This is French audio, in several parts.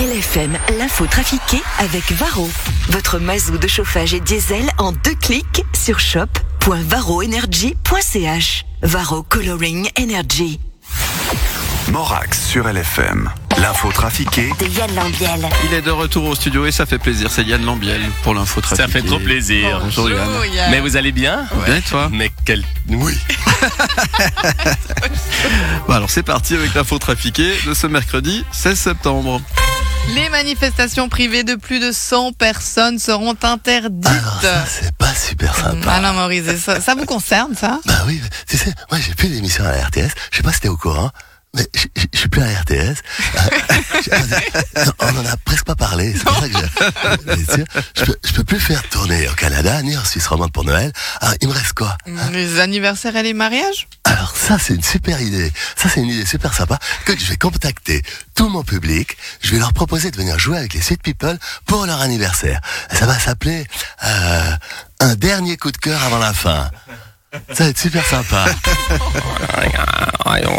LFM, l'info trafiquée avec Varro. Votre mazou de chauffage et diesel en deux clics sur shop.varroenergy.ch. Varro Coloring Energy. Morax sur LFM. L'info trafiquée De Yann Lambiel. Il est de retour au studio et ça fait plaisir. C'est Yann Lambiel pour l'info trafiquée. Ça fait trop plaisir. Bonjour Yann. Mais vous allez bien Bien et toi? Mais quel... Oui. Bon, Alors c'est parti avec l'info trafiquée de ce mercredi 16 septembre. Les manifestations privées de plus de 100 personnes seront interdites. Alors ça, c'est pas super sympa. Alain Maurice, ça, ça vous concerne, ça? Bah oui, tu sais, moi j'ai plus d'émission à la RTS. Je sais pas si t'es au courant, mais je- suis plus à la RTS. Euh, on en a presque pas parlé. C'est pour ça que je, je, peux, je peux plus faire tourner au Canada ni en Suisse romande pour Noël. Alors il me reste quoi Les anniversaires et les mariages? Alors ça, c'est une super idée. Ça, c'est une idée super sympa que je vais contacter tout mon public. Je vais leur proposer de venir jouer avec les Sweet People pour leur anniversaire. Ça va s'appeler euh, un dernier coup de cœur avant la fin. Ça va être super sympa.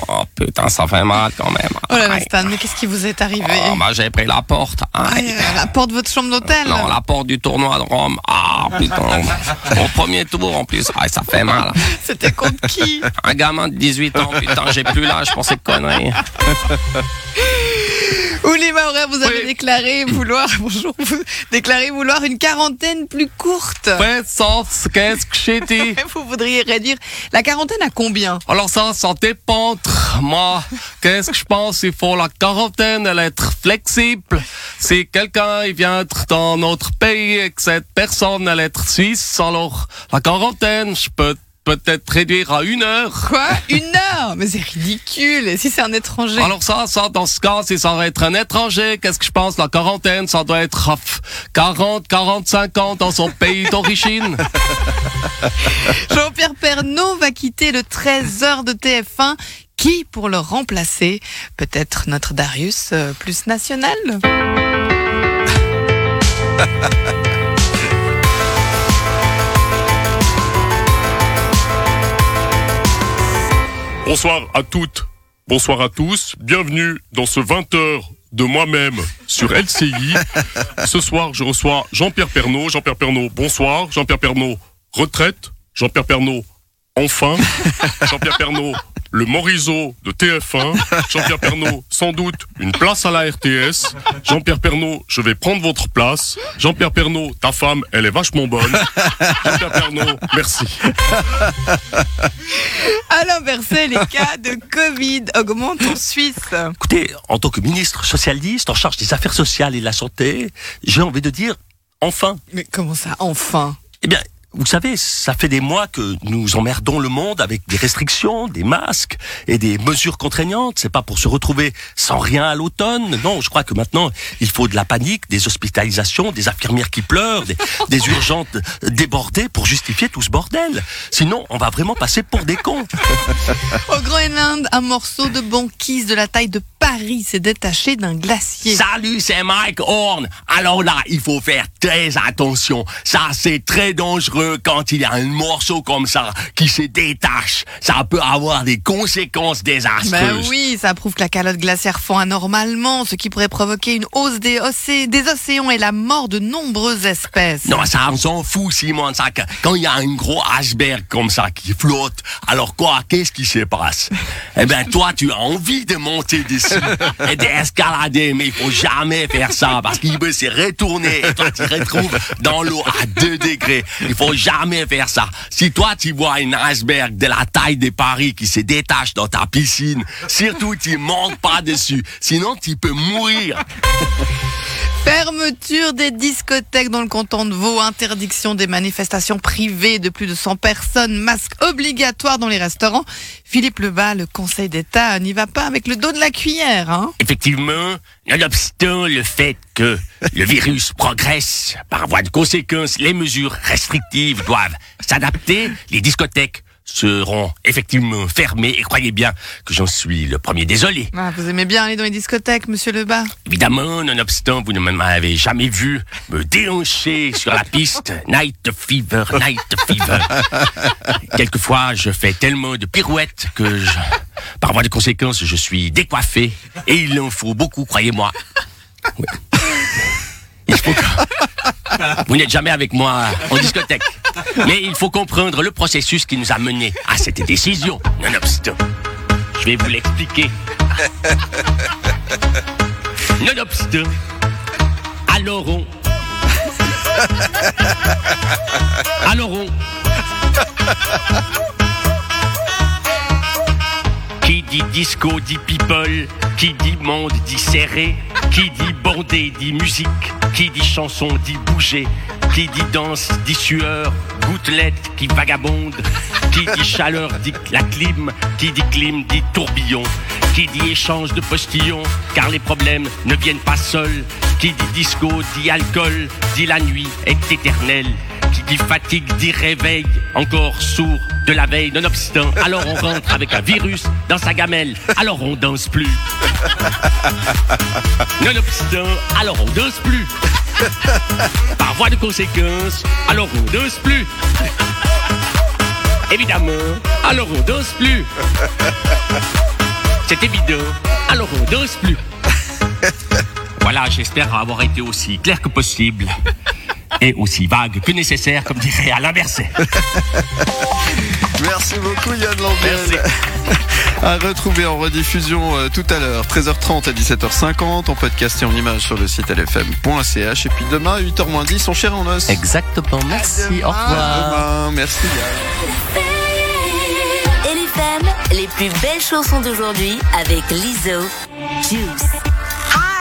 Oh, putain, ça fait mal quand même. Oh là là. Stan, mais qu'est-ce qui vous est arrivé Oh, bah, j'ai pris la porte. Aïe. Aïe, à la porte de votre chambre d'hôtel Non, la porte du tournoi de Rome. Ah, putain. Au premier tour, en plus. Aïe, ça fait mal. C'était contre qui? Un gamin de 18 ans, putain, j'ai plus l'âge pour ces conneries. Ouli Maurer, vous avez Oui. déclaré vouloir, bonjour, vous déclarez vouloir une quarantaine plus courte. Puissance, qu'est-ce que j'ai dit? Vous voudriez réduire la quarantaine à combien? Alors ça, ça dépend. Moi, qu'est-ce que je pense? Il faut la quarantaine, elle être flexible. Si quelqu'un il vient dans notre pays et que cette personne elle être suisse, alors la quarantaine, je peux peut-être réduire à une heure. Quoi? Une heure? Mais c'est ridicule. Et si c'est un étranger? Alors ça, ça, dans ce cas, si ça va être un étranger, qu'est-ce que je pense? La quarantaine, ça doit être ah, pff, 40, 45 ans dans son pays d'origine. Jean-Pierre Pernaud va quitter le 13h de TF1. Qui pour le remplacer? Peut-être notre Darius euh, plus national? Bonsoir à toutes, bonsoir à tous, bienvenue dans ce 20h de moi-même sur LCI. Ce soir, je reçois Jean-Pierre Pernaud. Jean-Pierre Pernaud, bonsoir. Jean-Pierre Pernaud, retraite. Jean-Pierre Pernaud, enfin. Jean-Pierre Pernaud, le Morisot de TF1. Jean-Pierre Pernaud, sans doute une place à la RTS. Jean-Pierre Pernaud, je vais prendre votre place. Jean-Pierre Pernaud, ta femme, elle est vachement bonne. Jean-Pierre Pernaud, merci. À l'inversé, les cas de Covid augmentent en Suisse. Écoutez, en tant que ministre socialiste en charge des affaires sociales et de la santé, j'ai envie de dire enfin. Mais comment ça, enfin? Eh bien, vous savez, ça fait des mois que nous emmerdons le monde avec des restrictions, des masques et des mesures contraignantes. C'est pas pour se retrouver sans rien à l'automne. Non, je crois que maintenant, il faut de la panique, des hospitalisations, des infirmières qui pleurent, des, des urgences débordées pour justifier tout ce bordel. Sinon, on va vraiment passer pour des cons. Au Groenland, un morceau de banquise de la taille de Paris s'est détaché d'un glacier. Salut, c'est Mike Horn. Alors là, il faut faire très attention. Ça, c'est très dangereux quand il y a un morceau comme ça qui se détache. Ça peut avoir des conséquences désastreuses. Ben oui, ça prouve que la calotte glaciaire fond anormalement, ce qui pourrait provoquer une hausse des, océ- des océans et la mort de nombreuses espèces. Non, ça, on s'en fout, Simon. Ça, quand il y a un gros iceberg comme ça qui flotte, alors quoi, qu'est-ce qui se passe? Eh ben, toi, tu as envie de monter dessus et d'escalader, mais il faut jamais faire ça parce qu'il peut se retourner et toi, tu te retrouves dans l'eau à 2 degrés. Il faut jamais faire ça. Si toi, tu vois un iceberg de la taille de Paris qui se détache dans ta piscine, surtout, tu montes pas dessus. Sinon, tu peux mourir. Fermeture des discothèques dans le canton de Vaud, interdiction des manifestations privées de plus de 100 personnes, masque obligatoire dans les restaurants. Philippe Lebas, le Conseil d'État, n'y va pas avec le dos de la cuillère. Hein Effectivement, nonobstant le fait que le virus progresse, par voie de conséquence, les mesures restrictives doivent s'adapter, les discothèques seront effectivement fermées, et croyez bien que j'en suis le premier désolé. Ah, vous aimez bien aller dans les discothèques, monsieur Lebas? Évidemment, nonobstant, vous ne m'avez jamais vu me déhancher sur la piste. Night fever, night fever. Quelquefois, je fais tellement de pirouettes que je, par voie de conséquence, je suis décoiffé. Et il en faut beaucoup, croyez-moi. Il faut que- Vous n'êtes jamais avec moi en discothèque. Mais il faut comprendre le processus qui nous a menés à cette décision. Nonobstant, je vais vous l'expliquer. Nonobstant, alors on... Alors on... Qui dit disco dit people, qui dit monde dit serré, qui dit bondé dit musique, qui dit chanson dit bouger, qui dit danse dit sueur, gouttelette qui vagabonde, qui dit chaleur dit la clim, qui dit clim dit tourbillon, qui dit échange de postillons, car les problèmes ne viennent pas seuls, qui dit disco dit alcool, dit la nuit est éternelle, dit fatigue dit réveil, encore sourd de la veille, nonobstant. Alors on rentre avec un virus dans sa gamelle, alors on danse plus. Nonobstant, alors on danse plus. Par voie de conséquence, alors on danse plus. Évidemment, alors on danse plus. C'est évident, alors on danse plus. Voilà, j'espère avoir été aussi clair que possible. Et aussi vague que nécessaire, comme dirait Alain Berset. Merci beaucoup Yann Lambiel. À retrouver en rediffusion euh, tout à l'heure, 13h30 à 17h50, en podcast et en image sur le site lfm.ch. Et puis demain, 8h 10, on cher en os. Exactement, merci, au À demain, merci Yann. LFM, les plus belles chansons d'aujourd'hui avec Liso. Juice.